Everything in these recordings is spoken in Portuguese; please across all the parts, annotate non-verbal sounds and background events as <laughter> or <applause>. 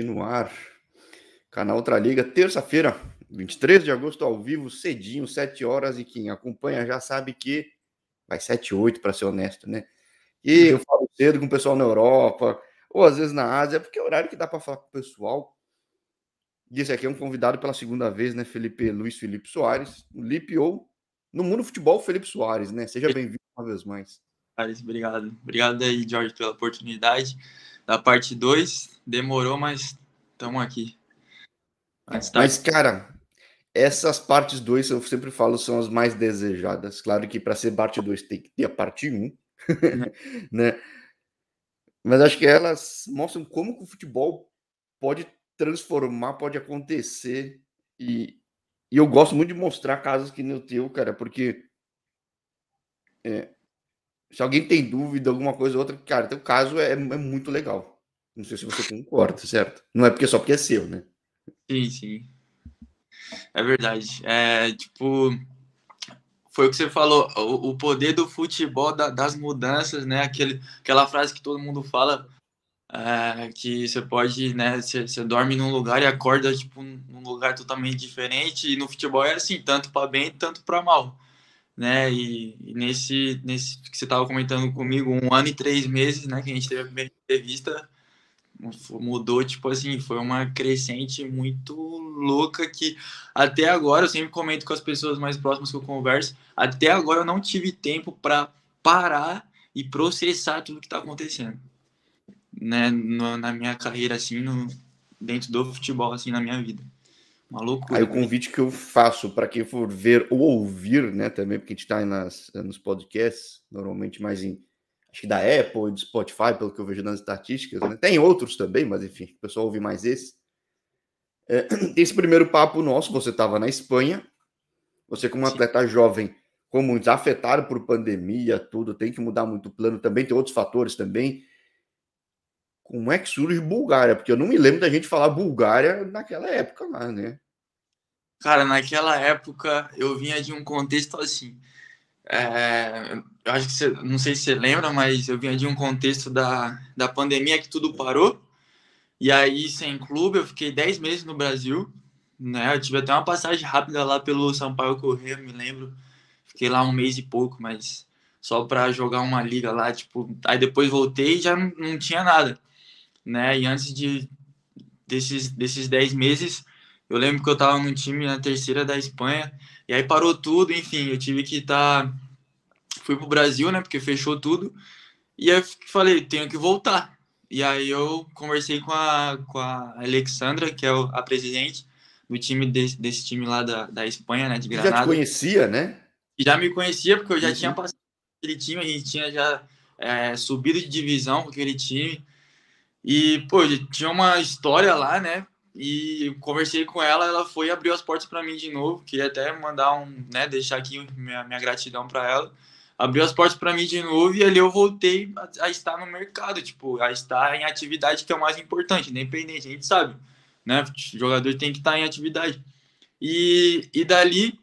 no ar. Canal Outra Liga, terça-feira, 23 de agosto, ao vivo, cedinho, 7 horas. E quem acompanha já sabe que vai 7, 8, para ser honesto, né? E eu falo cedo com o pessoal na Europa, ou às vezes na Ásia, porque é o horário que dá para falar com o pessoal. E esse aqui é um convidado pela segunda vez, né? Felipe Luiz Felipe Soares, Lipe ou no mundo futebol, Felipe Soares, né? Seja bem-vindo uma vez mais. Obrigado. Obrigado aí, Jorge, pela oportunidade da parte 2. Demorou, mas estamos aqui. Mas, tá... mas, cara, essas partes 2 eu sempre falo são as mais desejadas. Claro que para ser parte 2 tem que ter a parte 1, um, <laughs> né? Mas acho que elas mostram como que o futebol pode transformar, pode acontecer. E, e eu gosto muito de mostrar casos que nem o teu, cara, porque é, se alguém tem dúvida, alguma coisa ou outra, cara, teu caso é, é muito legal. Não sei se você concorda, certo? Não é porque só porque é seu, né? Sim, sim. É verdade. É, tipo, foi o que você falou, o, o poder do futebol, da, das mudanças, né? Aquele, aquela frase que todo mundo fala, é, que você pode, né? Você, você, dorme num lugar e acorda, tipo, num lugar totalmente diferente. E no futebol é assim, tanto para bem, tanto para mal né? E, e, nesse, nesse que você estava comentando comigo, um ano e três meses, né? Que a gente teve a primeira entrevista, mudou, tipo assim, foi uma crescente muito louca que até agora, eu sempre comento com as pessoas mais próximas que eu converso, até agora eu não tive tempo para parar e processar tudo que está acontecendo, né? No, na minha carreira, assim, no, dentro do futebol, assim, na minha vida. Uma loucura. Aí o convite que eu faço para quem for ver ou ouvir, né, também, porque a gente está nas, nos podcasts, normalmente mais em, acho que da Apple e do Spotify, pelo que eu vejo nas estatísticas, né? Tem outros também, mas enfim, o pessoal ouve mais esse. É, <clears throat> esse primeiro papo nosso, você estava na Espanha, você como atleta jovem, como desafetado por pandemia, tudo, tem que mudar muito o plano também, tem outros fatores também. Como é que surge Bulgária? Porque eu não me lembro da gente falar Bulgária naquela época lá, né? Cara, naquela época eu vinha de um contexto assim. É, eu acho que você, não sei se você lembra, mas eu vinha de um contexto da, da pandemia que tudo parou. E aí, sem clube, eu fiquei 10 meses no Brasil. Né? Eu tive até uma passagem rápida lá pelo São Paulo Correio, me lembro. Fiquei lá um mês e pouco, mas só para jogar uma liga lá, tipo, aí depois voltei e já não, não tinha nada, né? E antes de desses desses 10 meses, eu lembro que eu tava no time na terceira da Espanha, e aí parou tudo, enfim, eu tive que estar. Tá... Fui pro Brasil, né? Porque fechou tudo. E aí falei, tenho que voltar. E aí eu conversei com a, com a Alexandra, que é a presidente do time desse, desse time lá da, da Espanha, né? De Granada. Já te conhecia, né? Já me conhecia, porque eu já uhum. tinha passado aquele time, a gente tinha já é, subido de divisão com aquele time. E, pô, tinha uma história lá, né? E conversei com ela, ela foi abrir as portas para mim de novo. Queria até mandar um, né, deixar aqui minha, minha gratidão para ela. Abriu as portas para mim de novo e ali eu voltei a, a, estar no mercado, tipo, a estar em atividade que é o mais importante, independente, a gente sabe, né? O jogador tem que estar em atividade. E, e dali,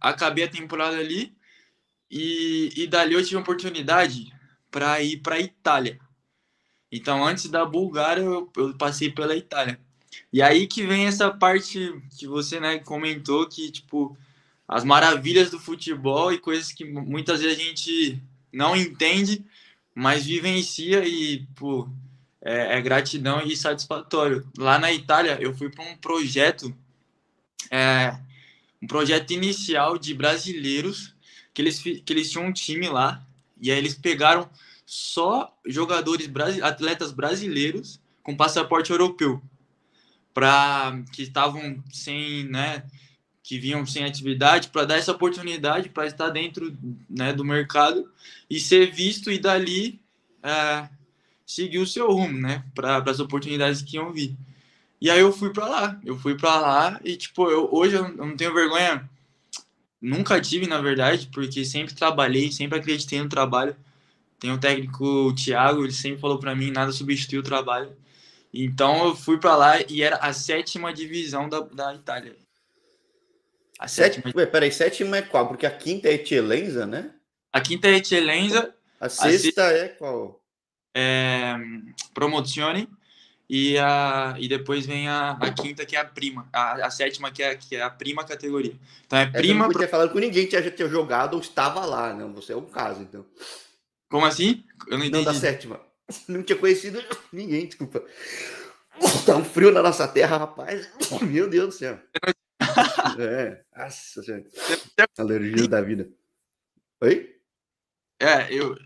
acabei a temporada ali e, e dali eu tive a oportunidade para ir para Itália então, antes da Bulgária, eu, eu, passei pela Itália. E aí que vem essa parte que você né, comentou, que, tipo, as maravilhas do futebol e coisas que muitas vezes a gente não entende, mas vivencia e, pô, é, é gratidão e satisfatório. Lá na Itália, eu fui para um projeto, é, um projeto inicial de brasileiros, que eles, que eles tinham um time lá, e aí eles pegaram só jogadores, atletas brasileiros com passaporte europeu, para que estavam sem, né, que vinham sem atividade, para dar essa oportunidade para estar dentro né, do mercado e ser visto e dali é, seguir o seu rumo, né, para as oportunidades que iam vir. E aí eu fui para lá, eu fui para lá e tipo, eu, hoje eu não tenho vergonha, nunca tive na verdade, porque sempre trabalhei, sempre acreditei no trabalho tem um técnico, o Thiago, ele sempre falou para mim, nada substitui o trabalho. Então eu fui para lá e era a sétima divisão da, da Itália. A sétima. Ué, peraí, sétima é qual? Porque a quinta é Eccellenza, né? A quinta é Eccellenza. A sexta, a sexta é qual? É Promozione. e, a, e depois vem a, a quinta, que é a prima. A, a sétima, que é, que é a prima categoria. Então é prima. Eu não tinha falado com ninguém que tinha, jogado ou estava lá, não. Você é um caso, então. Como assim? Eu não entendi. Não, da sétima. <laughs> Não tinha conhecido ninguém, desculpa. Tá um frio na nossa terra, rapaz. <laughs> Meu Deus do céu. <laughs> É, nossa senhora. Alergia da vida. Oi? É, eu.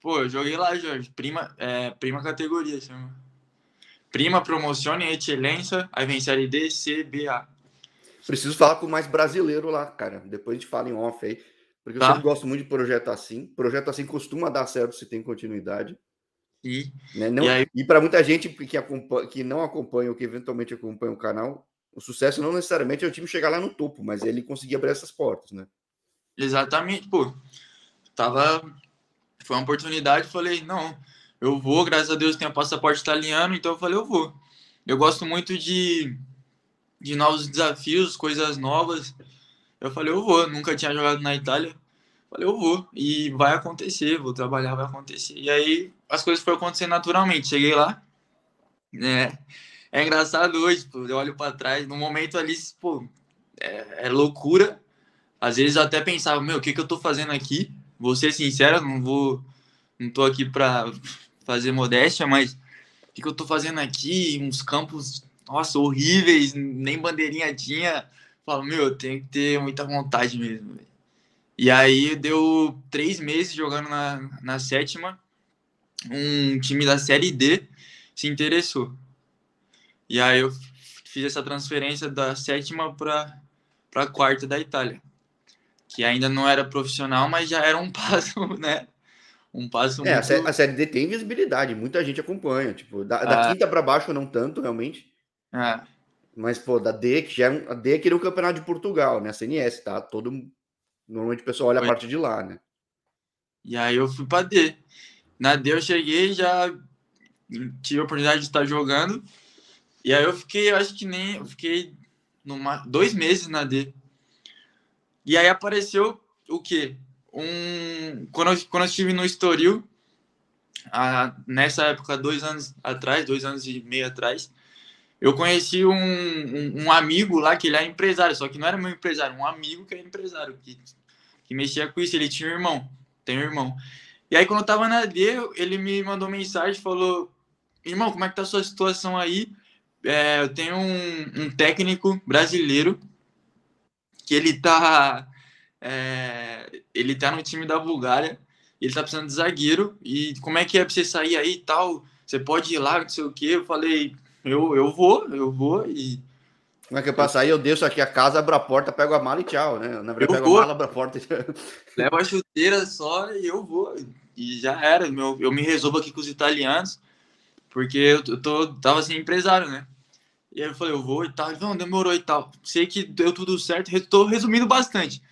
Pô, eu joguei lá, Jorge. Prima, é, prima categoria, chama. Prima Promozione Excelência, aí vem série D, C, B, A. Preciso falar com mais brasileiro lá, cara. Depois a gente fala em off aí. Porque tá. eu sempre gosto muito de projeto assim. Projeto assim costuma dar certo se tem continuidade. E, né? não, e, e para muita gente que, acompanha, que não acompanha ou que eventualmente acompanha o canal, o sucesso não necessariamente é o time chegar lá no topo, mas ele conseguir abrir essas portas, né? Exatamente, pô. Tava. Foi uma oportunidade, falei, não, eu vou, graças a Deus tenho passaporte italiano, então eu falei, eu vou. Eu gosto muito de, de novos desafios, coisas novas. Eu falei, eu vou, nunca tinha jogado na Itália. Falei, eu vou, e vai acontecer, vou trabalhar, vai acontecer. E aí as coisas foram acontecendo naturalmente. Cheguei lá, né? É engraçado hoje, pô, eu olho para trás, no momento ali, pô, é, é, loucura. Às vezes eu até pensava, meu, o que, que eu tô fazendo aqui? Vou ser sincero, não vou, não tô aqui para fazer modéstia, mas o que, que eu tô fazendo aqui? Uns campos, nossa, horríveis, nem bandeirinha tinha. Falo, meu, eu tenho que ter muita vontade mesmo. E aí deu três meses jogando na, na sétima, um time da Série D se interessou. E aí eu fiz essa transferência da sétima para a quarta da Itália, que ainda não era profissional, mas já era um <laughs> passo, né? Um passo é, muito... a Série D tem visibilidade, muita gente acompanha. Tipo, da, da ah. quinta para baixo não tanto, realmente. Ah. Mas, pô, da D, que já é um, a D é que é o campeonato de Portugal, né? A CNS, tá? Todo, normalmente o pessoal olha Foi. a parte de lá, né? E aí eu fui para D. Na D eu cheguei, já tive a oportunidade de estar jogando. E aí eu fiquei, eu acho que nem. Eu fiquei numa, dois meses na D. E aí apareceu o quê? um quando eu, quando eu estive no Estoril, a, nessa época, dois anos atrás, dois anos e meio atrás, eu conheci um, um, um, amigo lá que ele é empresário, só que não era meu empresário, um amigo que é empresário, que, que mexia com isso. Ele tinha um irmão, tem um irmão. E aí, quando eu tava na D, ele me mandou mensagem, falou: Irmão, como é que tá a sua situação aí? É, eu tenho um, um técnico brasileiro que ele tá é, ele tá no time da Bulgária, ele tá precisando de zagueiro, e como é que é pra você sair aí e tal? Você pode ir lá, não sei o que. Eu falei, eu, eu vou, eu vou e. Como é que é pra sair? Eu deixo aqui a casa, abro a porta, pego a mala e tchau, né? Na verdade, eu pego vou. a mala, abro a porta e <laughs> Levo a chuteira só e eu vou. E já era. Meu, eu me resolvo aqui com os italianos, porque eu tô, tava assim, empresário, né? E aí eu falei, eu vou e tal. Não, demorou e tal. Sei que deu tudo certo. Tô resumindo bastante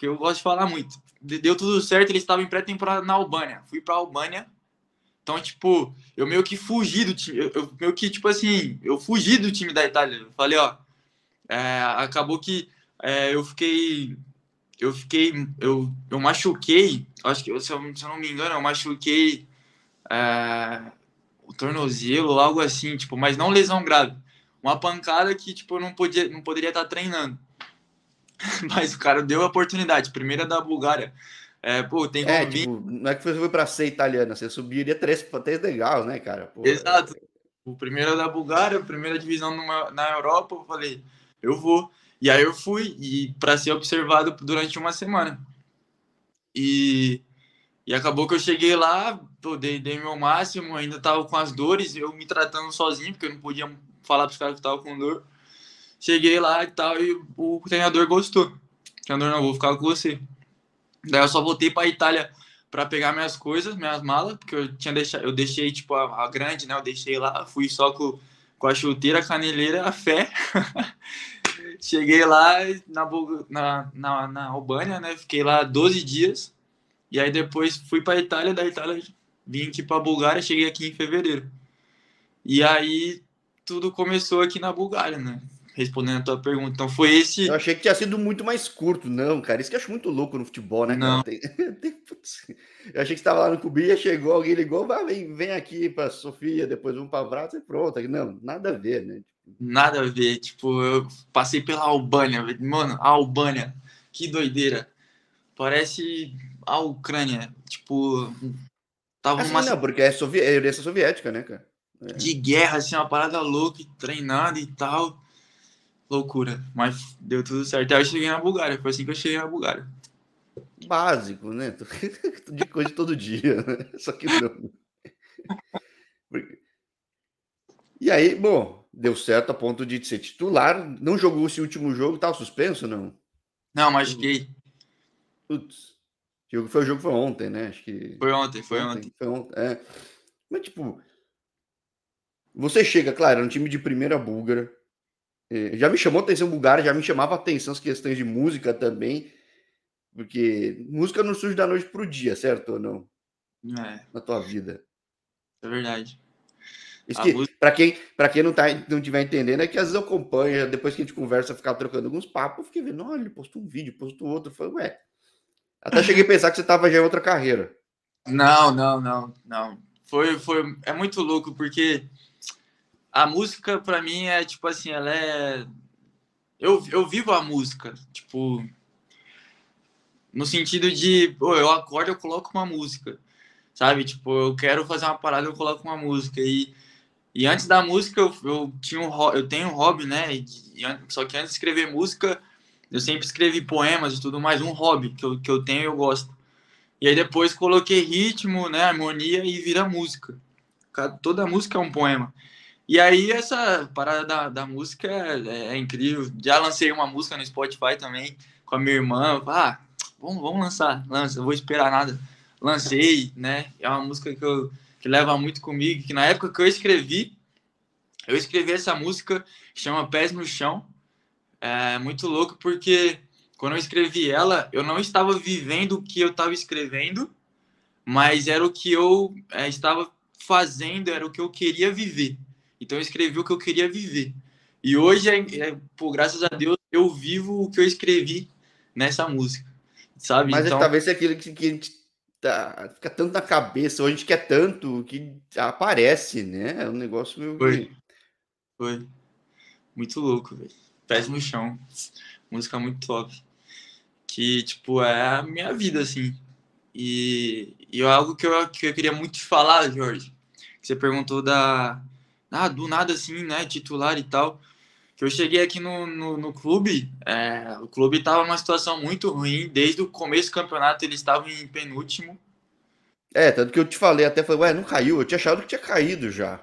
que eu gosto de falar muito. Deu tudo certo, eles estavam em pré-temporada na Albânia. Fui pra Albânia. Então, tipo, eu meio que fugi do time. Eu, eu, meio que, tipo assim, eu fugi do time da Itália. Eu falei, ó. É, acabou que é, eu fiquei. Eu fiquei. Eu, eu machuquei. Acho que, se eu, se eu não me engano, eu machuquei é, o tornozelo, algo assim, tipo, mas não lesão grave. Uma pancada que, tipo, eu não, podia, não poderia estar treinando. <laughs> Mas o cara deu a oportunidade. Primeira da Bulgária. É, pô, tem é, como é, tipo, não é que você foi para ser italiana, você subiria três, três legal, né, cara? Pô, Exato. O primeiro da Bulgária, primeira divisão numa, na Europa, eu falei, eu vou. E aí eu fui e para ser observado durante uma semana. E, e acabou que eu cheguei lá, pô, dei, dei meu máximo, ainda tava com as dores, eu me tratando sozinho, porque eu não podia falar para os caras que tava com dor. Cheguei lá e tal, e o treinador gostou. O treinador, não, vou ficar com você. Daí eu só voltei para Itália para pegar minhas coisas, minhas malas, porque eu tinha deixado, eu deixei tipo a, a, grande, né? Eu deixei lá, fui só com, com a chuteira, a caneleira, a fé. <laughs> Cheguei lá na, na, na, na Albânia, né? Fiquei lá 12 dias. E aí depois fui para Itália, da Itália vim aqui para Bulgária, cheguei aqui em fevereiro. E aí tudo começou aqui na Bulgária, né? Respondendo a tua pergunta. Então foi esse. Eu achei que tinha sido muito mais curto, não, cara. Isso que eu acho muito louco no futebol, né? Não. Tem... <laughs> eu achei que estava lá no Cubia, chegou, alguém ligou, vai, vem, vem aqui para Sofia, depois vamos para Vratos e pronto. Não, nada a ver, né? Nada a ver. Tipo, eu passei pela Albânia, mano, a Albânia, que doideira. Parece a Ucrânia. Tipo, tava assim, uma... não, porque é, sovi... é soviética, né, cara? É. De guerra, assim, uma parada louca, treinada e tal. Loucura. Mas deu tudo certo. Aí eu cheguei na Bulgária. Foi assim que eu cheguei na Bulgária. Básico, né? <laughs> De coisa todo dia, né? Só que não. E aí, bom, deu certo a ponto de ser titular. Não jogou esse último jogo, tava suspenso, não? Não, mas fiquei. Putz. O foi o jogo foi ontem, né? Acho que. Foi ontem, foi ontem. ontem. Foi ontem. É. Mas, tipo, você chega, claro, no time de primeira búlgara. É, já me chamou atenção Bulgária, já me chamava atenção as questões de música também. Porque música não surge da noite pro dia, certo ou não? É. Na tua vida. É verdade. Que, música... Para quem, pra quem não, tá, não tiver entendendo, é que às vezes eu acompanho, depois que a gente conversa, ficar trocando alguns papos, eu fiquei vendo, olha, ele postou um vídeo, postou outro. Falei, ué. Até cheguei a pensar que você tava já em outra carreira. Não, não, não, não. Foi, foi, é muito louco, porque a música para mim é tipo assim, ela é eu, eu vivo a música, tipo no sentido de, pô, eu acordo, eu coloco uma música. Sabe? Tipo, eu quero fazer uma parada, eu coloco uma música e e antes da música eu, eu tinha um eu tenho um hobby, né? E, só que antes de escrever música, eu sempre escrevi poemas e tudo mais, um hobby que eu, que eu tenho e eu gosto. E aí depois coloquei ritmo, né, harmonia e vira música. Toda música é um poema. E aí, essa parada da, da música é, é, incrível. Já lancei uma música no Spotify também com a minha irmã. Ah, vamos, vamos lançar, lança, eu vou esperar nada. Lancei, né? É uma música que, eu, que leva muito comigo. Que na época que eu escrevi, eu escrevi essa música, chama Pés no Chão. É muito louco porque quando eu escrevi ela, eu não estava vivendo o que eu estava escrevendo, mas era o que eu é, estava fazendo, era o que eu queria viver. Então eu escrevi o que eu queria viver. E hoje, é, é, por graças a Deus, eu vivo o que eu escrevi nessa música, sabe? Mas é então... talvez é aquilo que, que a gente tá, fica tanto na cabeça, ou a gente quer tanto que aparece, né? É um negócio meio... Foi. Foi. Muito louco, velho. Pés no chão. Música muito top. Que, tipo, é a minha vida, assim. E, e é algo que eu, que eu queria muito te falar, Jorge. Que você perguntou da, ah, do nada assim, né, titular e tal. Que eu cheguei aqui no, no, no clube, é, o clube estava numa situação muito ruim, desde o começo do campeonato eles estavam em penúltimo. É, tanto que eu te falei, até falei, ué, não caiu, eu tinha achado que tinha caído já.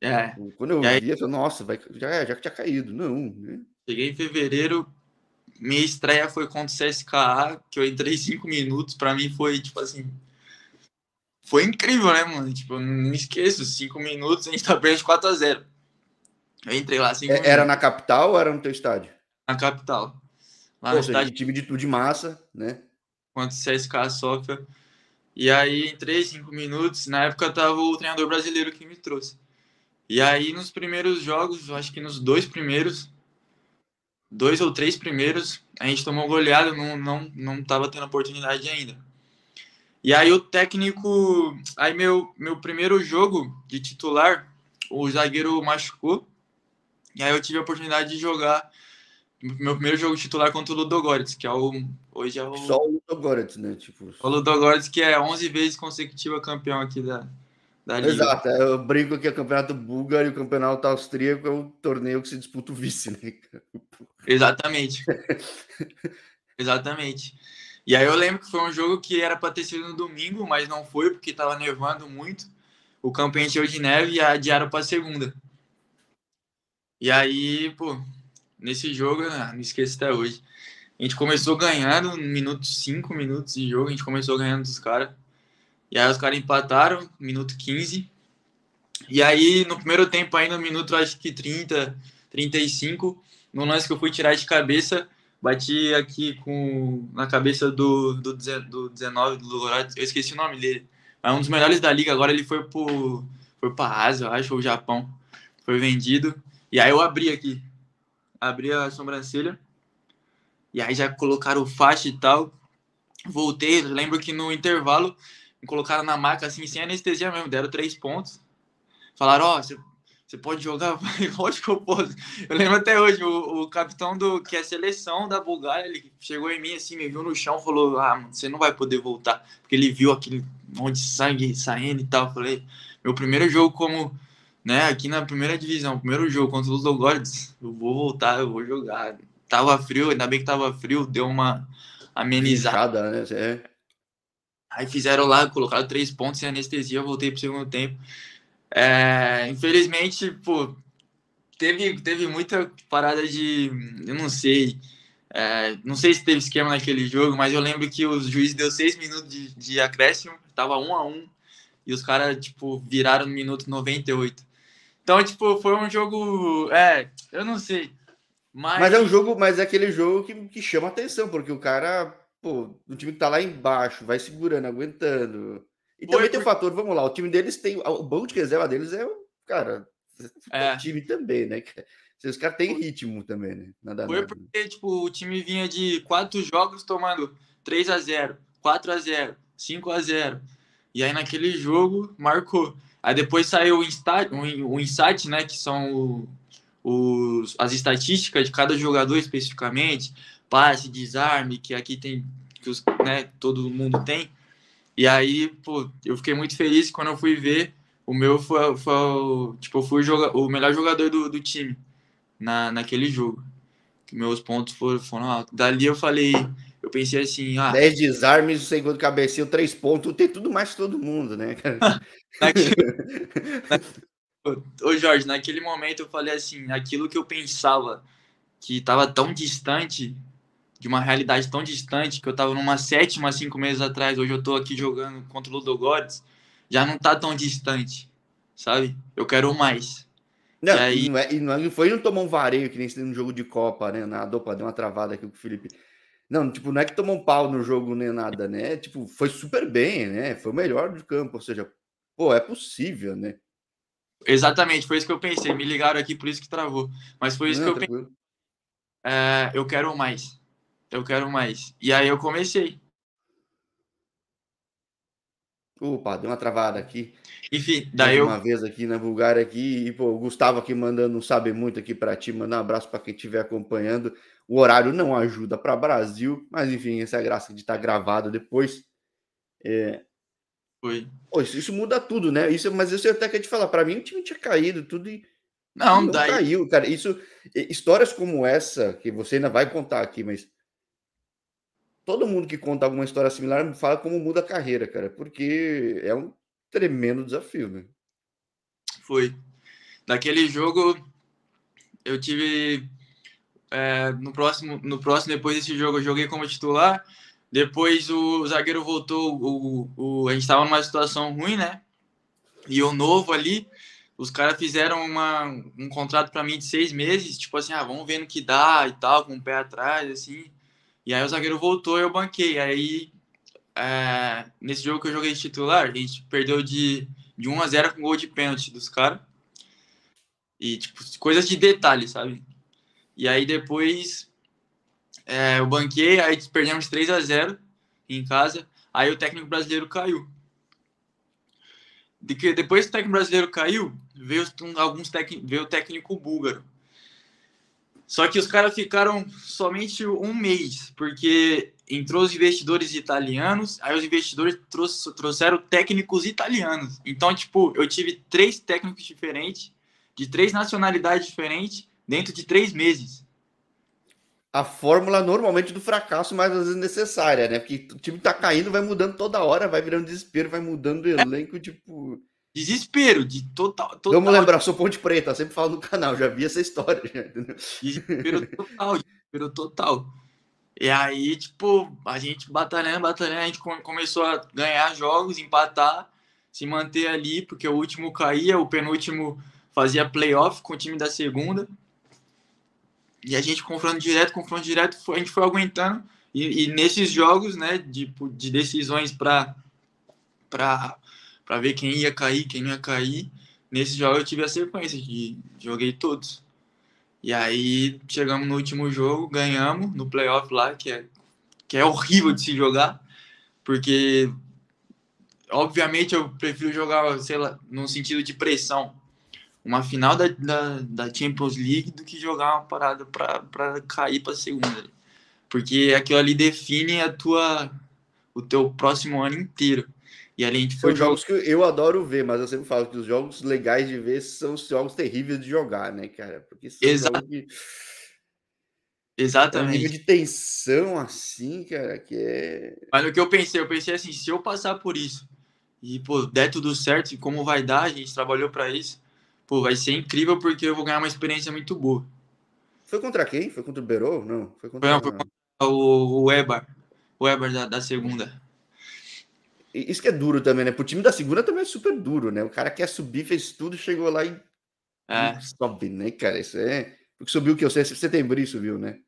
É. Quando eu aí, vi, eu falei, nossa, vai, já, já que tinha caído. Não, né? Cheguei em fevereiro, minha estreia foi contra o CSKA, que eu entrei cinco minutos, para mim foi tipo assim, foi incrível, né, mano? Tipo, eu não me esqueço, cinco minutos, a gente tá perdendo de 4x0. Eu entrei lá cinco é, Era na capital ou era no teu estádio? Na capital. Lá Pô, no estádio. Time de tudo de massa, né? Quanto CSK Sofia. E aí entrei cinco minutos. Na época tava o treinador brasileiro que me trouxe. E aí nos primeiros jogos, acho que nos dois primeiros, dois ou três primeiros, a gente tomou goleada, não, não, não tava tendo oportunidade ainda. E aí o técnico, aí meu meu primeiro jogo de titular, o zagueiro machucou. E aí eu tive a oportunidade de jogar meu primeiro jogo titular contra o Ludogorets, que é o hoje é o só o Ludogorets, né, tipo. O Ludogorets que é 11 vezes consecutiva campeão aqui da da Liga. Exato, é, eu brinco que é o campeonato búlgaro e o campeonato austríaco é o torneio que se disputa o vice, né? Exatamente. Exatamente. E aí eu lembro que foi um jogo que era para ter sido no domingo, mas não foi porque estava nevando muito. O campo encheu de neve e adiaram para segunda. E aí, pô, nesse jogo, né, não esqueço até hoje. A gente começou ganhando minuto 5 minutos de jogo, a gente começou ganhando dos caras. E aí os caras empataram, minuto 15. E aí, no primeiro tempo, ainda no minuto acho que 30, 35, no lance que eu fui tirar de cabeça, Bati aqui com na cabeça do, do, do 19 do eu esqueci o nome dele. É um dos melhores da liga. Agora ele foi pro foi para Ásia, eu acho, ou Japão. Foi vendido. E aí eu abri aqui. abri a sobrancelha. E aí já colocaram faixa e tal. Voltei, lembro que no intervalo me colocaram na maca assim, sem anestesia mesmo, deram três pontos. Falaram, ó, oh, você pode jogar? <laughs> Lógico que eu posso. Eu lembro até hoje, o, o capitão do que é a seleção da Bulgária, ele chegou em mim assim, me viu no chão, falou: Ah, mano, você não vai poder voltar. Porque ele viu aquele monte de sangue saindo e tal. Eu falei: Meu primeiro jogo como, né, aqui na primeira divisão, primeiro jogo contra os Logordes, eu vou voltar, eu vou jogar. Tava frio, ainda bem que tava frio, deu uma amenizada. né? É. Aí fizeram lá, colocaram três pontos sem anestesia, eu voltei pro segundo tempo. É, infelizmente, pô, teve, teve muita parada de. Eu não sei. É, não sei se teve esquema naquele jogo, mas eu lembro que o juiz deu seis minutos de, de acréscimo, tava um a um, e os caras, tipo, viraram no minuto 98. Então, tipo, foi um jogo. É, eu não sei. Mas, mas é um jogo, mas é aquele jogo que, que chama atenção, porque o cara, pô, o time que tá lá embaixo, vai segurando, aguentando. E também tem o fator, vamos lá, o time deles tem. O banco de reserva deles é o. Cara, é. o time também, né? Os caras têm ritmo também, né? Nada Foi nada. porque, tipo, o time vinha de quatro jogos tomando 3 a 0 4 a 0 5 a 0 E aí naquele jogo marcou. Aí depois saiu o insight, o insight né? Que são os, as estatísticas de cada jogador especificamente, passe, desarme, que aqui tem, que os, né, todo mundo tem. E aí, pô, eu fiquei muito feliz quando eu fui ver. O meu foi, foi tipo, eu fui joga, o melhor jogador do, do time na, naquele jogo. Meus pontos foram, foram altos. Dali eu falei, eu pensei assim, ah. 10 desarmes, o segundo cabeceio, 3 pontos, tem tudo mais que todo mundo, né, cara? <laughs> <laughs> Ô Jorge, naquele momento eu falei assim, aquilo que eu pensava que estava tão distante, de uma realidade tão distante que eu estava numa sétima cinco meses atrás, hoje eu estou aqui jogando contra o Ludogorets, já não tá tão distante, sabe? Eu quero mais. Não, e aí... não, é, e não é, foi não tomou um vareio que nem no jogo de Copa, né? Na dopa deu uma travada aqui com o Felipe. Não, tipo, não é que tomou um pau no jogo nem nada, né? Tipo, foi super bem, né? Foi o melhor do campo, ou seja, pô, é possível, né? Exatamente, foi isso que eu pensei. Me ligaram aqui, por isso que travou. Mas foi isso não, que eu pensei. É, eu quero mais eu quero mais. E aí eu comecei. Opa, deu uma travada aqui. Enfim, daí eu... Uma vez aqui na Bulgária aqui, e pô, o Gustavo aqui mandando um sabe muito aqui para ti, mandar um abraço para quem estiver acompanhando. O horário não ajuda para Brasil, mas enfim, essa é a graça de estar tá gravado depois. É... Foi. Pô, isso, isso, muda tudo, né? Isso, mas isso eu até queria te falar, para mim o time tinha caído, tudo e não, não daí... caiu, cara. Isso, histórias como essa que você ainda vai contar aqui, mas todo mundo que conta alguma história similar fala como muda a carreira, cara, porque é um tremendo desafio, né? Foi. Naquele jogo, eu tive. É, no, próximo, no próximo, depois desse jogo, eu joguei como titular. Depois o zagueiro voltou, o, o, a gente estava numa situação ruim, né? E o novo ali, os caras fizeram uma, um contrato para mim de seis meses, tipo assim, ah, vamos ver no que dá e tal, com o pé atrás, assim. E aí o zagueiro voltou e eu banquei. Aí, é, nesse jogo que eu joguei de titular, a gente perdeu de, de 1 a 0 com gol de pênalti dos caras. E, tipo, coisas de detalhe, sabe? E aí depois é, eu banquei, aí perdemos 3 a 0 em casa. Aí o técnico brasileiro caiu. De que depois que o técnico brasileiro caiu, veio alguns veio o técnico búlgaro. Só que os caras ficaram somente um mês, porque entrou os investidores italianos, aí os investidores trouxeram técnicos italianos. Então, tipo, eu tive três técnicos diferentes, de três nacionalidades diferentes, dentro de três meses. A fórmula normalmente do fracasso, mas às vezes necessária, né? Porque o time tá caindo, vai mudando toda hora, vai virando desespero, vai mudando o elenco, tipo. Desespero, de total. total. Vamos lembrar, sou Ponte Preta, sempre falo no canal, já vi essa história. Desespero total, desespero total. E aí, tipo, a gente batalhando, batalhando, a gente começou a ganhar jogos, empatar, se manter ali, porque o último caía, o penúltimo fazia playoff com o time da segunda. E a gente confronto direto, confronto direto, a gente foi aguentando. E, e nesses jogos, né, de, de decisões para para ver quem ia cair, quem não ia cair. Nesse jogo eu tive a sequência de joguei todos. E aí chegamos no último jogo, ganhamos no playoff lá, que é, que é horrível de se jogar, porque obviamente eu prefiro jogar, sei lá, no sentido de pressão, uma final da, da, da Champions League do que jogar uma parada para cair para segunda. Porque aquilo ali define a tua, o teu próximo ano inteiro. E ali a gente foi. São jogos que eu adoro ver, mas eu sempre falo que os jogos legais de ver são os jogos terríveis de jogar, né, cara? Porque são Exato. Que... Exatamente. É um nível de tensão assim, cara, que é. Mas o que eu pensei, eu pensei assim, se eu passar por isso e, pô, der tudo certo, e como vai dar, a gente trabalhou para isso, pô, vai ser incrível porque eu vou ganhar uma experiência muito boa. Foi contra quem? Foi contra o Berou? Não, foi contra, Não, foi contra o, o Weber, o Weber da, da segunda. Isso que é duro também, né? Pro time da segunda também é super duro, né? O cara quer subir, fez tudo, chegou lá e é. sobe, né, cara? Isso é. Porque subiu o que? O setembro subiu, né?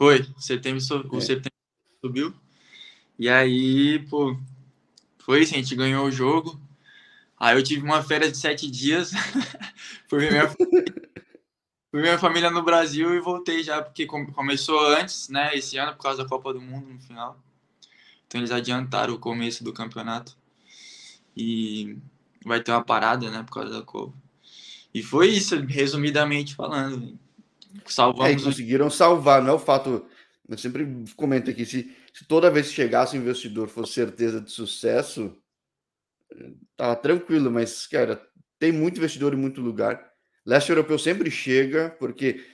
Foi, setembro, o é. setembro subiu. E aí, pô, foi isso, a gente ganhou o jogo. Aí eu tive uma férias de sete dias. <laughs> fui, ver minha, fui minha família no Brasil e voltei já, porque começou antes, né, esse ano, por causa da Copa do Mundo no final. Então eles adiantaram o começo do campeonato. E vai ter uma parada, né, por causa da Copa. E foi isso, resumidamente falando. Salvamos. É, conseguiram salvar, não é o fato. Eu sempre comento aqui: se, se toda vez que chegasse um investidor fosse certeza de sucesso, tava tranquilo, mas, cara, tem muito investidor em muito lugar. Leste europeu sempre chega, porque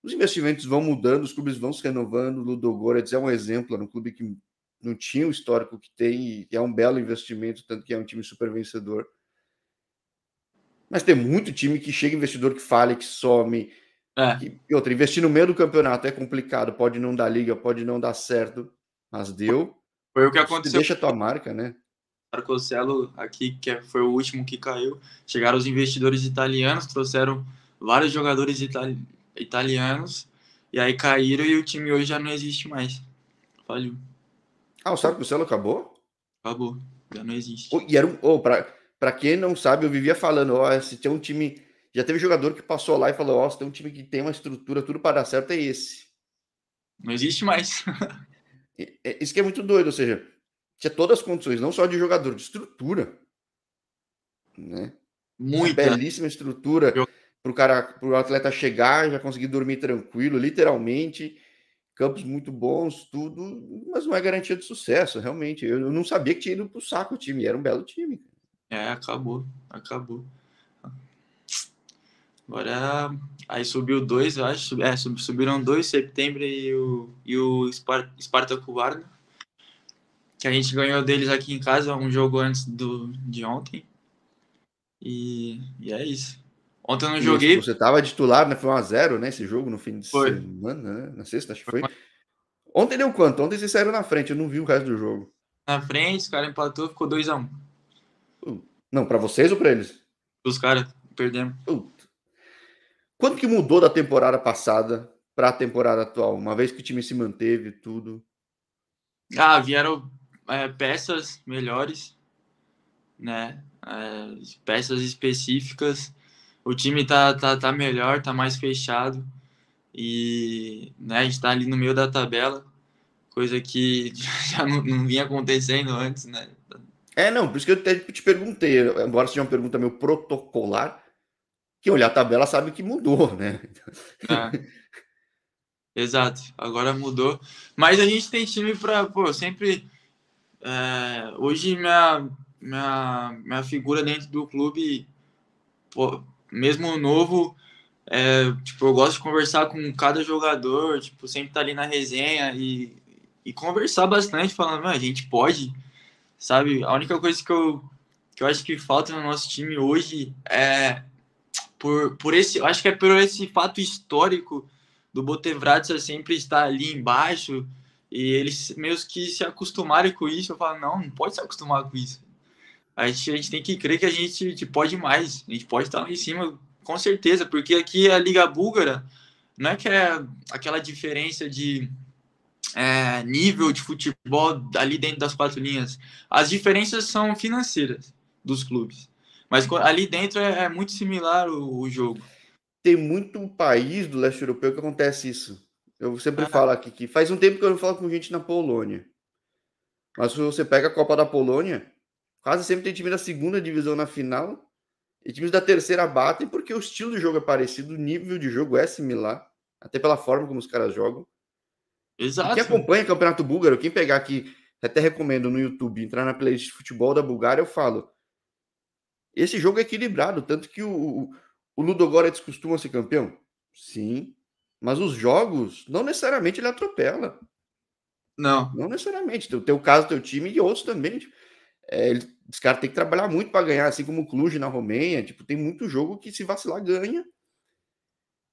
os investimentos vão mudando, os clubes vão se renovando. O Ludogorets é um exemplo, era um clube que não tinha o histórico que tem, e é um belo investimento, tanto que é um time super vencedor. Mas tem muito time que chega investidor que fala, que some. É. Que, e outra, investir no meio do campeonato é complicado, pode não dar liga, pode não dar certo, mas deu. Foi o que aconteceu. Deixa a tua marca, né? Marcossello aqui, que foi o último que caiu. Chegaram os investidores italianos, trouxeram vários jogadores itali italianos, e aí caíram e o time hoje já não existe mais. Falhou. Ah, o Sarco Celo acabou? Acabou, já não existe. Oh, e era um. Oh, para quem não sabe, eu vivia falando, ó, oh, se tem um time. Já teve jogador que passou lá e falou, ó, oh, se tem um time que tem uma estrutura, tudo para dar certo, é esse. Não existe mais. <laughs> Isso que é muito doido, ou seja, tinha todas as condições, não só de jogador, de estrutura. Né? Muita. Uma belíssima estrutura para o cara, para o atleta chegar, já conseguir dormir tranquilo, literalmente campos muito bons, tudo, mas não é garantia de sucesso, realmente. Eu não sabia que tinha ido pro saco o time, era um belo time. É, acabou, acabou. Agora, aí subiu dois, eu acho, é, subiram dois, setembro e o, e o Varna, que a gente ganhou deles aqui em casa, um jogo antes do, de ontem. E, e é isso. Ontem eu não joguei. Você tava titular, né? Foi 1x0, né? Esse jogo no fim de foi. semana, né? Na sexta, acho que foi. Ontem deu quanto? Ontem vocês saíram na frente, eu não vi o resto do jogo. Na frente, os caras empatou, ficou 2x1. Não, para vocês ou para eles? Os caras, perdemos. Quanto que mudou da temporada passada para a temporada atual? Uma vez que o time se manteve, tudo. Ah, vieram é, peças melhores, né? É, peças específicas o time tá, tá, tá melhor, tá mais fechado e né, a gente tá ali no meio da tabela, coisa que <laughs> já não, não vinha acontecendo antes, né? É, não, por isso que eu até te perguntei, embora seja uma pergunta meio protocolar, quem olhar a tabela sabe que mudou, <laughs> né? É. Exato, agora mudou. Mas a gente tem time para, pô, sempre. É, hoje minha, minha, minha figura dentro do clube pô, mesmo novo, é, tipo, eu gosto de conversar com cada jogador, tipo, sempre tá ali na resenha e, e conversar bastante, falando, a gente pode, sabe? A única coisa que eu, que eu acho que falta no nosso time hoje é por, por esse, acho que é por esse fato histórico do Botevratsa sempre estar ali embaixo e eles meio que se acostumarem com isso, eu falo, não, não pode se acostumar com isso a gente, a gente tem que crer que a gente, a gente pode mais, a gente pode estar lá em cima, com certeza, porque aqui a Liga Búlgara não é que é aquela diferença de é, nível de futebol ali dentro das quatro linhas. As diferenças são financeiras dos clubes, mas ali dentro é, é muito similar o, o, jogo. tem muito país do leste europeu que acontece isso. Eu sempre ah. falo aqui que faz um tempo que eu não falo com gente na Polônia. Mas se você pega a Copa da Polônia, quase sempre tem time da segunda divisão na final e times da terceira batem porque o estilo de jogo é parecido, o nível de jogo é similar, até pela forma como os caras jogam. Exato. E quem acompanha o Campeonato Búlgaro, quem pegar aqui, até recomendo no YouTube, entrar na playlist de futebol da Bulgária, eu falo. Esse jogo é equilibrado, tanto que o, o Ludogorets costuma ser campeão? Sim. Mas os jogos, não necessariamente ele atropela. Não. Não necessariamente. Tem o teu caso, teu time e outros também. Tipo, é, os caras têm que trabalhar muito para ganhar, assim como o Cluj na Romênia. Tipo, tem muito jogo que se vacilar ganha.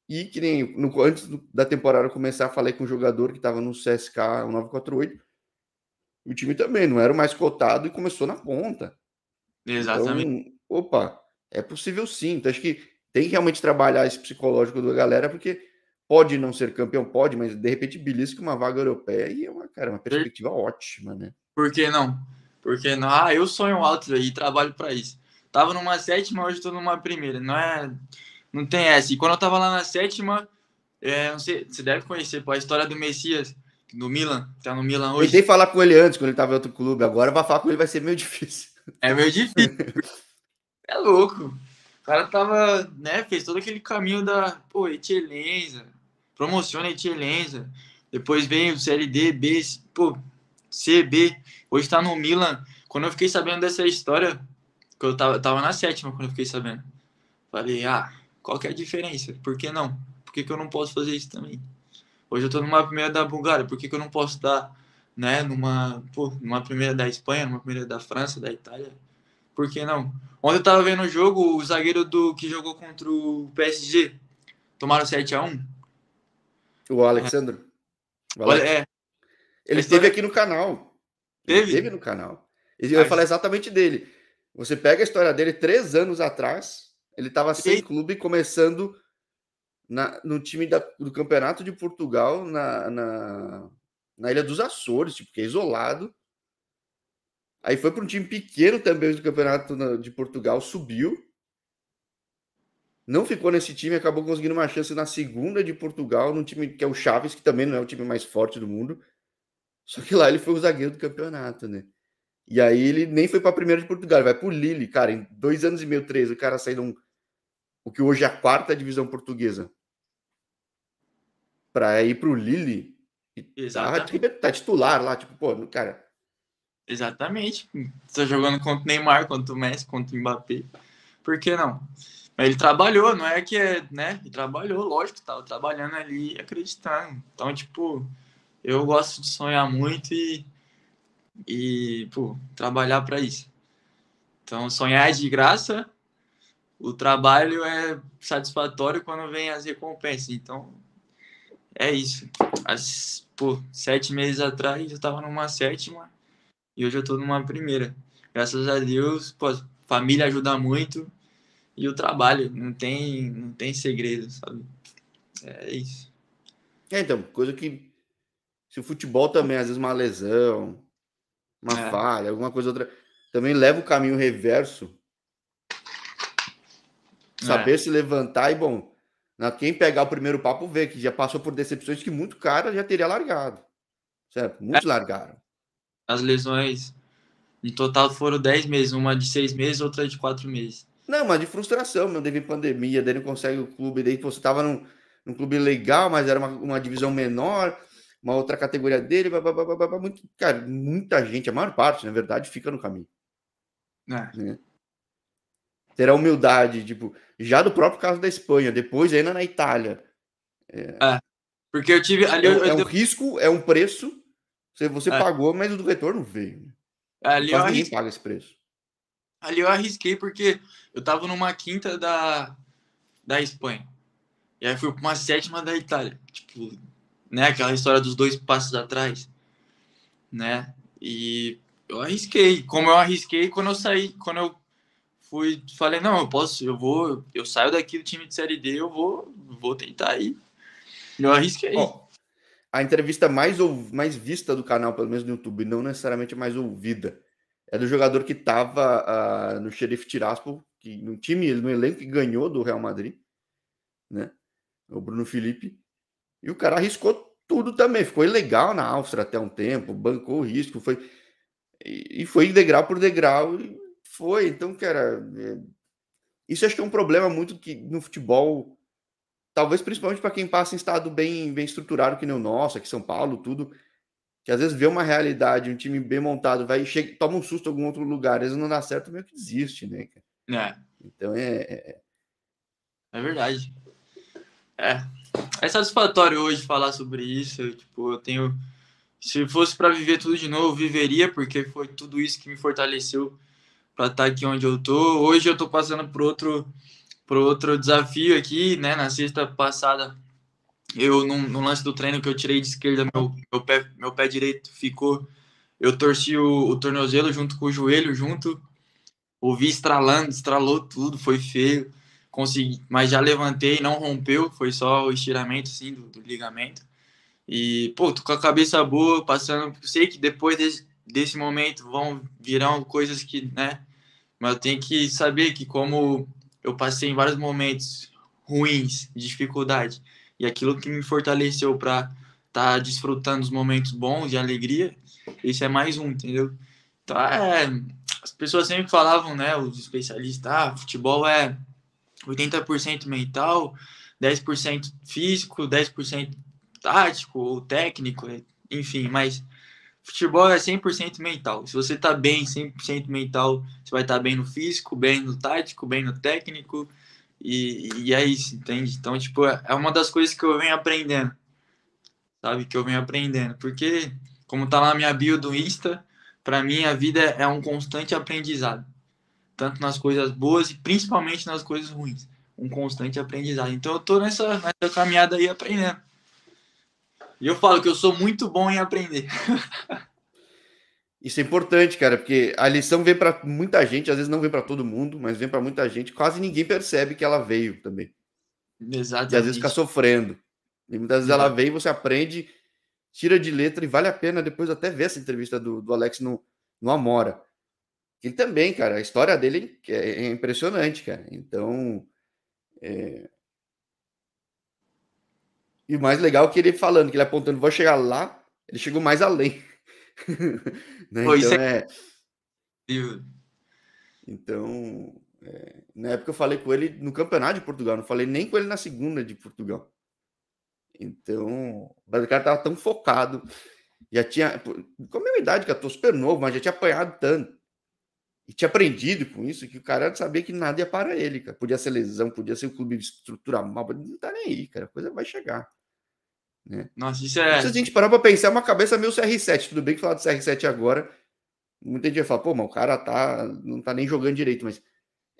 E que nem no, antes da temporada começar, falei com um jogador que estava no CSK 1948. O time também não era o mais cotado e começou na ponta. Exatamente. Então, opa, é possível sim. Então, acho que tem que realmente trabalhar esse psicológico da galera, porque pode não ser campeão, pode, mas de repente belisca uma vaga europeia e é uma, cara, uma perspectiva ótima, né? Por que não? Porque não, ah, eu sonho alto e trabalho para isso. Tava numa sétima, hoje estou numa primeira. Não é, não tem essa. E quando eu tava lá na sétima, é, não sei, você deve conhecer pô, a história do Messias, do Milan, tá no Milan hoje. Tentei falar com ele antes, quando ele tava em outro clube. Agora vai falar com ele vai ser meio difícil. É meio difícil. é louco. O cara tava, né, fez todo aquele caminho da, pô, Etienza, promociona Etienza, depois vem o CLD, B, pô, CB, hoje tá no Milan. Quando eu fiquei sabendo dessa história, que eu tava, tava na sétima quando eu fiquei sabendo. Falei, ah, qual que é a diferença? Por que não? Por que, que eu não posso fazer isso também? Hoje eu tô numa primeira da Bulgária, por que, que eu não posso estar, né, numa, pô, numa primeira da Espanha, numa primeira da França, da Itália? Por que não? Ontem eu tava vendo o jogo, o zagueiro do que jogou contra o PSG tomaram 7x1. O Alexandre. É. Olha, é. Ele esteve aqui no canal. Teve? Ele esteve no canal. Eu ia falar exatamente dele. Você pega a história dele três anos atrás, ele estava sem e... clube, começando na, no time da, do Campeonato de Portugal, na, na, na Ilha dos Açores, tipo, que é isolado. Aí foi para um time pequeno também do Campeonato de Portugal, subiu. Não ficou nesse time, acabou conseguindo uma chance na segunda de Portugal, num time que é o Chaves, que também não é o time mais forte do mundo. Só que lá ele foi o zagueiro do campeonato, né? E aí ele nem foi para a primeira de Portugal, ele vai para o Lille, cara. Em dois anos e meio, três, o cara saiu de um, o que hoje é a quarta divisão portuguesa para ir para o Lille. Exatamente. Tá, tá titular lá, tipo, pô, cara, Exatamente. Está jogando contra o Neymar, contra o Messi, contra o Mbappé. Por que não? Mas ele trabalhou, não é que é, né? Ele trabalhou, lógico, estava trabalhando ali acreditando. Então, tipo, eu gosto de sonhar muito e, e pô, trabalhar para isso. Então, sonhar é de graça, o trabalho é satisfatório quando vem as recompensas. Então, é isso. As, pô, sete meses atrás eu estava numa sétima e hoje eu tô numa primeira. Graças a Deus, pô, família ajuda muito e o trabalho, não tem, não tem segredo, sabe? É isso. É, então, coisa que se o futebol também, às vezes uma lesão, uma é. falha, alguma coisa outra, também leva o caminho reverso. Saber é. se levantar e, bom, quem pegar o primeiro papo vê que já passou por decepções que muito cara já teria largado. Certo? Muitos é. largaram as lesões em total foram 10 meses, uma de 6 meses, outra de 4 meses. Não, mas de frustração, meu, devido pandemia, daí não consegue o clube, daí você estava num, num clube legal, mas era uma, uma divisão menor, uma outra categoria dele, blá, blá, blá, muito, cara, muita gente, a maior parte, na verdade, fica no caminho. É. Né? Ter a humildade, tipo, já do próprio caso da Espanha, depois ainda na Itália. É, é porque eu tive ali. É, eu, é um risco, é um preço, você, você é. pagou, mas o do retorno veio. Ali Quase ninguém paga esse preço. Ali eu arrisquei porque eu tava numa quinta da, da Espanha. E aí fui para uma sétima da Itália. Tipo, né? Aquela história dos dois passos atrás. Né? E eu arrisquei. Como eu arrisquei quando eu saí, quando eu fui, falei, não, eu posso, eu vou, eu saio daqui do time de série D, eu vou, vou tentar ir. Eu arrisquei. Oh, a entrevista mais, ou, mais vista do canal, pelo menos no YouTube, não necessariamente mais ouvida, é do jogador que estava uh, no Sheriff Tiraspol, que no time, no elenco que ganhou do Real Madrid. né? O Bruno Felipe. E o cara arriscou tudo também. Ficou ilegal na Áustria até um tempo, bancou o risco, foi e foi degrau por degrau e foi. Então, cara, é... isso acho que é um problema muito que no futebol, talvez principalmente para quem passa em estado bem, bem estruturado que nem o nosso, aqui São Paulo, tudo, que às vezes vê uma realidade, um time bem montado, vai chega, toma um susto em algum outro lugar, às vezes não dá certo, meio que desiste, né? É. Então é, é. É verdade. É. É satisfatório hoje falar sobre isso. Tipo, eu tenho se fosse para viver tudo de novo, viveria, porque foi tudo isso que me fortaleceu para estar tá aqui onde eu tô. Hoje eu tô passando por outro, por outro desafio aqui, né? Na sexta passada, eu no, no lance do treino que eu tirei de esquerda, meu, meu, pé, meu pé direito ficou. Eu torci o, o tornozelo junto com o joelho junto. Ouvi estralando, estralou tudo, foi feio. Consegui, mas já levantei, não rompeu, foi só o estiramento assim do, do ligamento. E, pô, tô com a cabeça boa, passando. Sei que depois desse, desse momento vão virar coisas que, né? Mas eu tenho que saber que, como eu passei em vários momentos ruins, de dificuldade, e aquilo que me fortaleceu para estar tá desfrutando os momentos bons de alegria, esse é mais um, entendeu? Então, é, as pessoas sempre falavam, né, os especialistas, ah, futebol é 80% mental, 10% físico, 10% tático ou técnico, enfim, mas futebol é 100% mental. Se você tá bem 100% mental, você vai estar tá bem no físico, bem no tático, bem no técnico, e, e é isso, entende? Então, tipo, é uma das coisas que eu venho aprendendo, sabe? Que eu venho aprendendo, porque, como tá lá na minha bio do Insta, para mim a vida é um constante aprendizado, tanto nas coisas boas e principalmente nas coisas ruins. Um constante aprendizado. Então eu tô nessa, nessa caminhada aí aprendendo. E eu falo que eu sou muito bom em aprender. <laughs> Isso é importante, cara, porque a lição vem para muita gente, às vezes não vem para todo mundo, mas vem para muita gente. Quase ninguém percebe que ela veio também. Exatamente. E às vezes fica sofrendo. E muitas vezes ela vem, você aprende, tira de letra e vale a pena depois até ver essa entrevista do, do Alex no, no Amora. Ele também, cara, a história dele é, é impressionante, cara. Então, é, e o mais legal é que ele falando, que ele apontando, vou chegar lá, ele chegou mais além. <laughs> né? Pô, então, é... é então, é... na época eu falei com ele no campeonato de Portugal, não falei nem com ele na segunda de Portugal. Então, o cara tava tão focado, já tinha, com a mesma idade que eu tô super novo, mas já tinha apanhado tanto. E tinha aprendido com isso, que o cara sabia que nada ia para ele, cara. Podia ser lesão, podia ser o clube estruturar mal, não tá nem aí, cara. A coisa vai chegar. Né? Nossa, isso é. Se a gente parar para pensar, é uma cabeça meio CR7. Tudo bem que falar do CR7 agora, muita gente vai falar, pô, mas o cara tá, não tá nem jogando direito, mas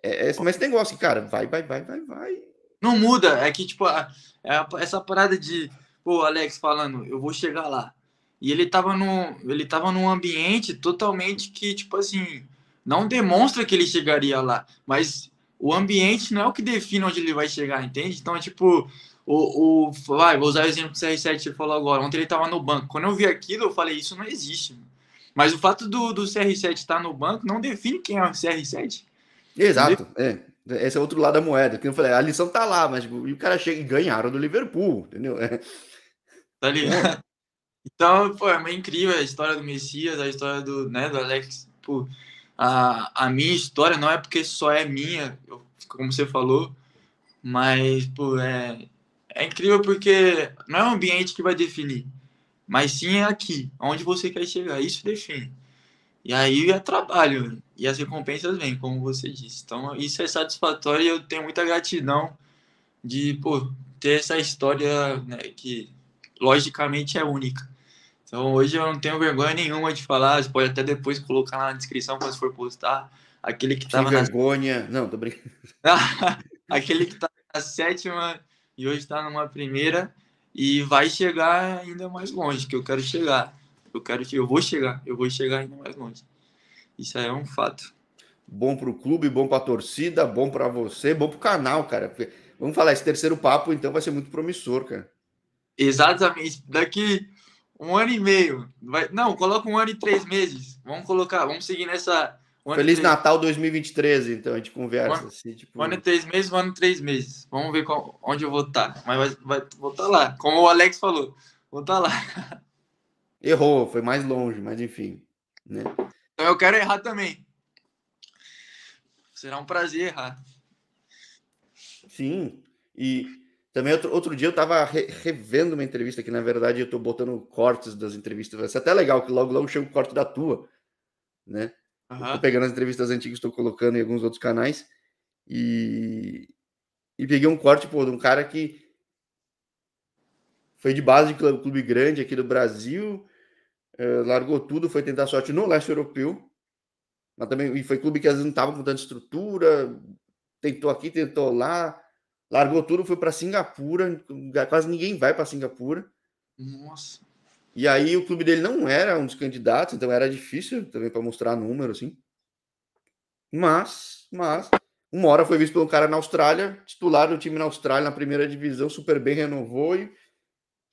é, é mas esse negócio, cara, vai, vai, vai, vai, vai. Não muda, é que, tipo, a, a, essa parada de, pô, Alex falando, eu vou chegar lá. E ele tava, no, ele tava num ambiente totalmente que, tipo assim, não demonstra que ele chegaria lá, mas o ambiente não é o que define onde ele vai chegar, entende? Então, tipo, o, o, vai, vou usar o exemplo que o CR7 falou agora. Ontem ele estava no banco. Quando eu vi aquilo, eu falei, isso não existe. Mas o fato do, do CR7 estar tá no banco não define quem é o CR7. Exato, é. Esse é outro lado da moeda. Que eu falei, a lição tá lá, mas tipo, o cara chega e ganharam do Liverpool, entendeu? É. Tá ligado? Então, pô, é incrível a história do Messias, a história do, né, do Alex. Pô, a, a minha história não é porque só é minha, como você falou, mas, pô, é, é incrível porque não é o ambiente que vai definir, mas sim é aqui, onde você quer chegar. Isso define. E aí é trabalho e as recompensas vêm, como você disse. Então isso é satisfatório e eu tenho muita gratidão de pô, ter essa história né, que logicamente é única. Então hoje eu não tenho vergonha nenhuma de falar, você pode até depois colocar na descrição quando for postar. Aquele que estava na. vergonha. Não, tô brincando. <laughs> aquele que tá na sétima e hoje está numa primeira e vai chegar ainda mais longe, que eu quero chegar. Eu quero que eu vou chegar, eu vou chegar ainda mais longe. Isso aí é um fato. Bom para o clube, bom para a torcida, bom para você, bom para o canal, cara. Vamos falar, esse terceiro papo então vai ser muito promissor, cara. Exatamente. Daqui um ano e meio. Vai... Não, coloca um ano e três meses. Vamos colocar, vamos seguir nessa Feliz três... Natal 2023, então, a gente conversa. Um, assim, tipo... um ano e três meses, um ano e três meses. Vamos ver qual, onde eu vou estar. Tá. Mas vai, vai, vou estar tá lá. Como o Alex falou, vou estar tá lá. <laughs> Errou, foi mais longe, mas enfim. Né? Então eu quero errar também. Será um prazer errar. Sim. E também outro, outro dia eu estava re, revendo uma entrevista que, na verdade, eu estou botando cortes das entrevistas. Vai ser até legal que logo, logo chega o corte da tua, né? Uhum. pegando as entrevistas antigas, estou colocando em alguns outros canais. E, e peguei um corte, pô, de um cara que foi de base de clube grande aqui do Brasil, uh, largou tudo, foi tentar sorte no leste europeu, mas também e foi clube que às vezes não estava com tanta estrutura, tentou aqui, tentou lá, largou tudo, foi para Singapura, quase ninguém vai para Singapura. Nossa. E aí o clube dele não era um dos candidatos, então era difícil também para mostrar número, assim. Mas, mas, uma hora foi visto por um cara na Austrália, titular do time na Austrália, na primeira divisão, super bem, renovou e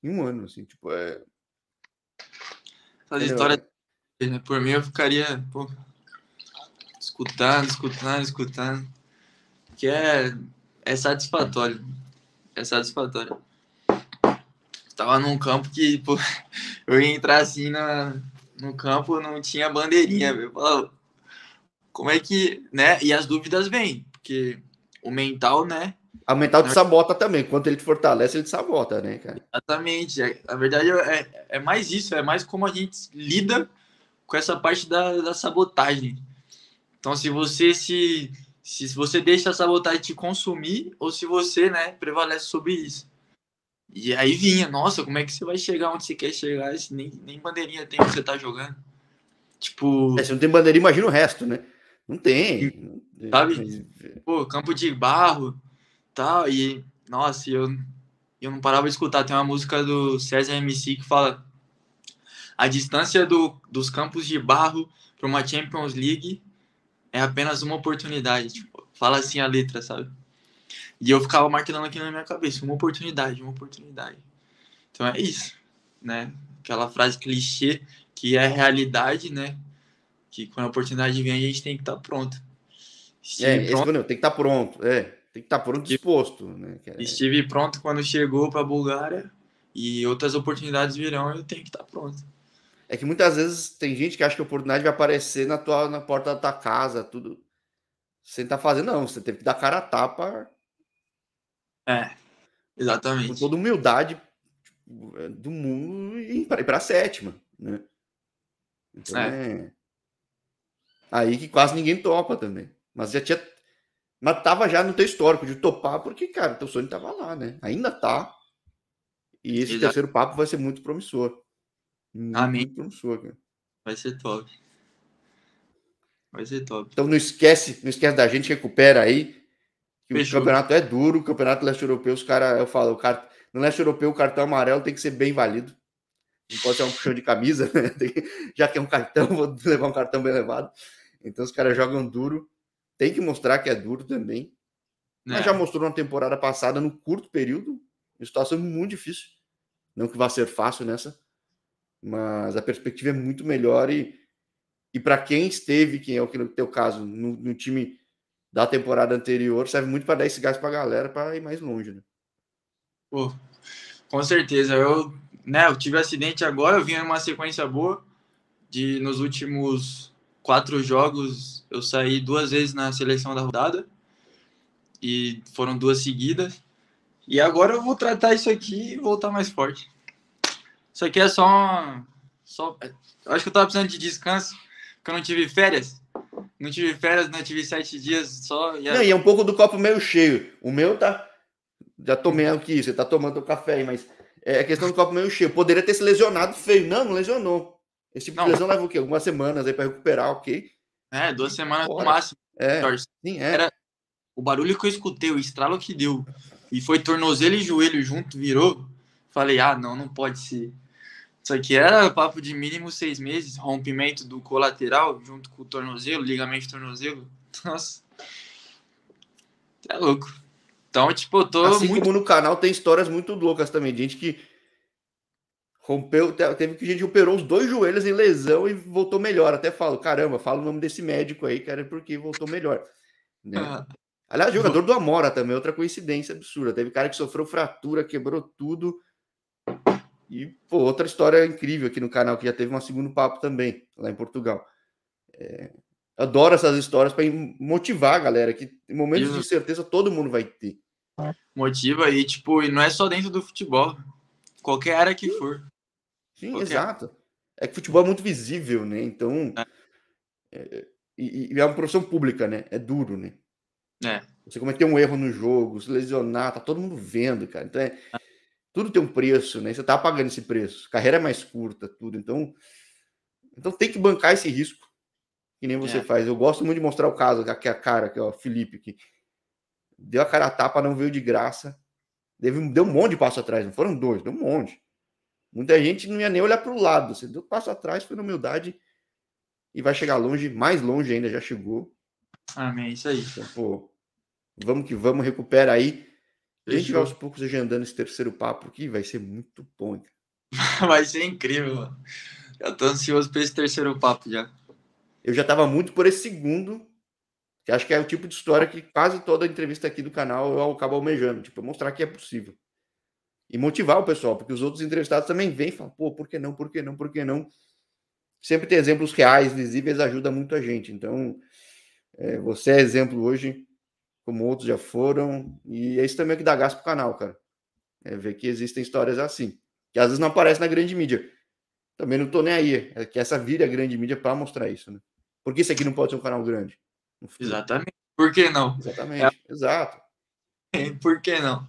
em um ano, assim, tipo, é... Essa história, né, por mim, eu ficaria, pô, escutando, escutando, escutando, que é, é satisfatório, é satisfatório tava num campo que, pô, <laughs> eu ia entrar assim na, no campo, não tinha bandeirinha, velho. Como é que, né? E as dúvidas vêm, porque o mental, né? A mental te sabota também. Quando ele te fortalece, ele te sabota, né, cara? Exatamente. É, na verdade, é, é mais isso, é mais como a gente lida com essa parte da, da sabotagem. Então, se você se, se você deixa a sabotagem te consumir, ou se você, né, prevalece sobre isso. E aí vinha, nossa, como é que você vai chegar onde você quer chegar se nem, nem bandeirinha tem onde você tá jogando? Tipo. É, se não tem bandeirinha, imagina o resto, né? Não tem. Sabe? Pô, campo de barro tal. E, nossa, eu, eu não parava de escutar. Tem uma música do César MC que fala a distância do, dos campos de barro para uma Champions League é apenas uma oportunidade. Tipo, fala assim a letra, sabe? E eu ficava martelando aqui na minha cabeça, uma oportunidade, uma oportunidade. Então é isso, né? Aquela frase clichê que é realidade, né? Que quando a oportunidade vem, a gente tem que estar tá pronto. Estive é, pronto. tem que estar tá pronto, é. Tem que estar tá pronto disposto, né? É... Estive pronto quando chegou para a Bulgária e outras oportunidades virão, eu tenho que estar tá pronto. É que muitas vezes tem gente que acha que a oportunidade vai aparecer na tua na porta da tua casa, tudo. Você não tá fazendo, não. Você teve que dar cara a tapa é, exatamente. Com toda humildade tipo, é, do mundo e para a sétima, né? Então é. é. Aí que quase ninguém topa também. Mas já tinha. Mas tava já no teu histórico de topar, porque, cara, teu sonho tava lá, né? Ainda tá. E esse Exato. terceiro papo vai ser muito promissor. Amém. promissor, cara. Vai ser top. Vai ser top. Então não esquece, não esquece da gente, recupera aí. O campeonato é duro, o campeonato leste europeu, os caras, eu falo, o cara, no leste europeu o cartão amarelo tem que ser bem válido. Não pode ser um puxão de camisa, né? <laughs> Já que é um cartão, <laughs> vou levar um cartão bem levado. Então os caras jogam duro. Tem que mostrar que é duro também. É. Mas já mostrou na temporada passada, no curto período, uma situação muito difícil. Não que vá ser fácil nessa, mas a perspectiva é muito melhor e, e para quem esteve, quem é o que no teu caso, no, no time da temporada anterior serve muito para dar esse gás para a galera para ir mais longe, né? Pô, com certeza. Eu, né, eu tive acidente agora, eu vim numa sequência boa de nos últimos quatro jogos eu saí duas vezes na seleção da rodada e foram duas seguidas. E agora eu vou tratar isso aqui e voltar mais forte. Isso aqui é só, só eu acho que eu tava precisando de descanso, porque eu não tive férias. Não tive férias, não tive sete dias só. E, não, e é um pouco do copo meio cheio. O meu tá. Já tomei aqui, você tá tomando o café aí, mas é a questão do copo meio cheio. Poderia ter se lesionado feio. Não, não lesionou. Esse tipo não. de lesão leva o quê? Algumas semanas aí para recuperar, ok? É, duas semanas Fora. no máximo. É, sim, é. Era o barulho que eu escutei, o estralo que deu. E foi tornozelo e joelho junto, virou. Falei, ah, não, não pode ser. Isso aqui era papo de mínimo seis meses, rompimento do colateral junto com o tornozelo, ligamento de tornozelo. <laughs> Nossa. É louco. Então, tipo, eu tô. Assim muito... como no canal tem histórias muito loucas também, de gente que rompeu, teve que a gente operou os dois joelhos em lesão e voltou melhor. Até falo, caramba, fala o nome desse médico aí, cara, porque voltou melhor. Né? Ah. Aliás, jogador do Amora também, outra coincidência absurda. Teve cara que sofreu fratura, quebrou tudo. E, pô, outra história incrível aqui no canal, que já teve um segundo papo também, lá em Portugal. É, adoro essas histórias para motivar a galera, que em momentos de incerteza todo mundo vai ter. Motiva aí, tipo, e não é só dentro do futebol, qualquer área que for. Sim, qualquer... exato. É que futebol é muito visível, né? Então, é. É, e, e, é uma profissão pública, né? É duro, né? É. Você cometer um erro no jogo, se lesionar, tá todo mundo vendo, cara. Então, é, tudo tem um preço, né? Você tá pagando esse preço. Carreira é mais curta, tudo. Então, então tem que bancar esse risco, que nem você é. faz. Eu gosto muito de mostrar o caso, aqui a cara, que é o Felipe, que deu a cara a tapa, não veio de graça. Deu, deu um monte de passo atrás, não foram dois, deu um monte. Muita gente não ia nem olhar para o lado. Você deu passo atrás, foi na humildade e vai chegar longe, mais longe ainda, já chegou. Amém, isso aí. Então, pô, vamos que vamos, recupera aí. A gente vai aos poucos agendando esse terceiro papo aqui, vai ser muito bom. <laughs> vai ser incrível, mano. Já tô ansioso para esse terceiro papo já. Eu já tava muito por esse segundo, que acho que é o tipo de história que quase toda entrevista aqui do canal eu acabo almejando, tipo, mostrar que é possível. E motivar o pessoal, porque os outros entrevistados também vêm e falam, pô, por que não, por que não, por que não? Sempre ter exemplos reais, visíveis, ajuda muito a gente. Então, é, você é exemplo hoje como outros já foram, e é isso também que dá gasto pro canal, cara. É ver que existem histórias assim, que às vezes não aparecem na grande mídia. Também não tô nem aí, é que essa vira a grande mídia para mostrar isso, né? Porque isso aqui não pode ser um canal grande. Exatamente. Por que não? Exatamente, é... exato. Por que não?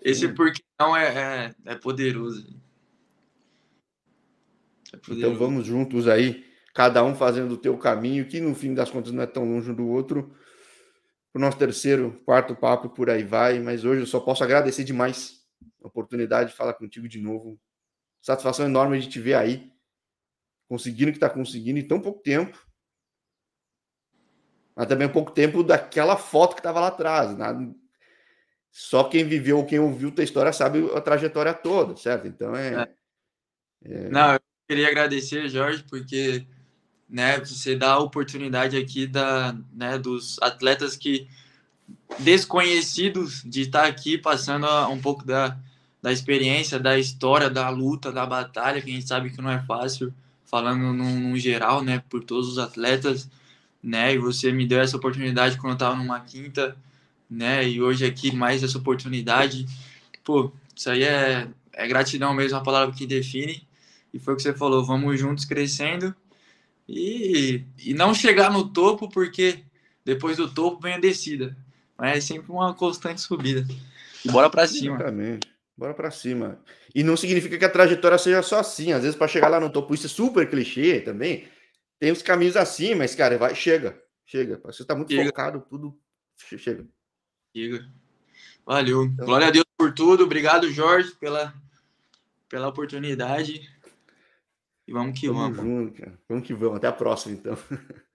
Esse Sim. por que não é, é, é poderoso. é poderoso. Então vamos juntos aí, cada um fazendo o teu caminho, que no fim das contas não é tão longe um do outro, para o nosso terceiro, quarto papo por aí vai. Mas hoje eu só posso agradecer demais a oportunidade de falar contigo de novo. Satisfação enorme de te ver aí, conseguindo o que está conseguindo em tão pouco tempo. Mas também um pouco tempo daquela foto que estava lá atrás. Né? Só quem viveu, quem ouviu tua história sabe a trajetória toda, certo? Então é. é... é... Não, eu queria agradecer, Jorge, porque né? Você dá a oportunidade aqui da, né, dos atletas que desconhecidos de estar aqui passando um pouco da, da experiência, da história, da luta, da batalha, que a gente sabe que não é fácil, falando num, geral, né, por todos os atletas, né? E você me deu essa oportunidade quando eu estava numa quinta, né? E hoje aqui mais essa oportunidade. Pô, isso aí é, é gratidão mesmo, a palavra que define. E foi o que você falou, vamos juntos crescendo e, e não chegar no topo, porque depois do topo vem a descida. Mas é sempre uma constante subida. E bora para cima. Exatamente. Bora para cima. E não significa que a trajetória seja só assim. Às vezes, para chegar lá no topo, isso é super clichê também. Tem os caminhos assim, mas, cara, vai, chega. Chega. Você está muito chega. focado, tudo. Chega. Chega. Valeu. Então, Glória a Deus por tudo. Obrigado, Jorge, pela, pela oportunidade. E vamos que vamos. Vamos junto, cara. Vamos que vamos. Até a próxima, então. <laughs>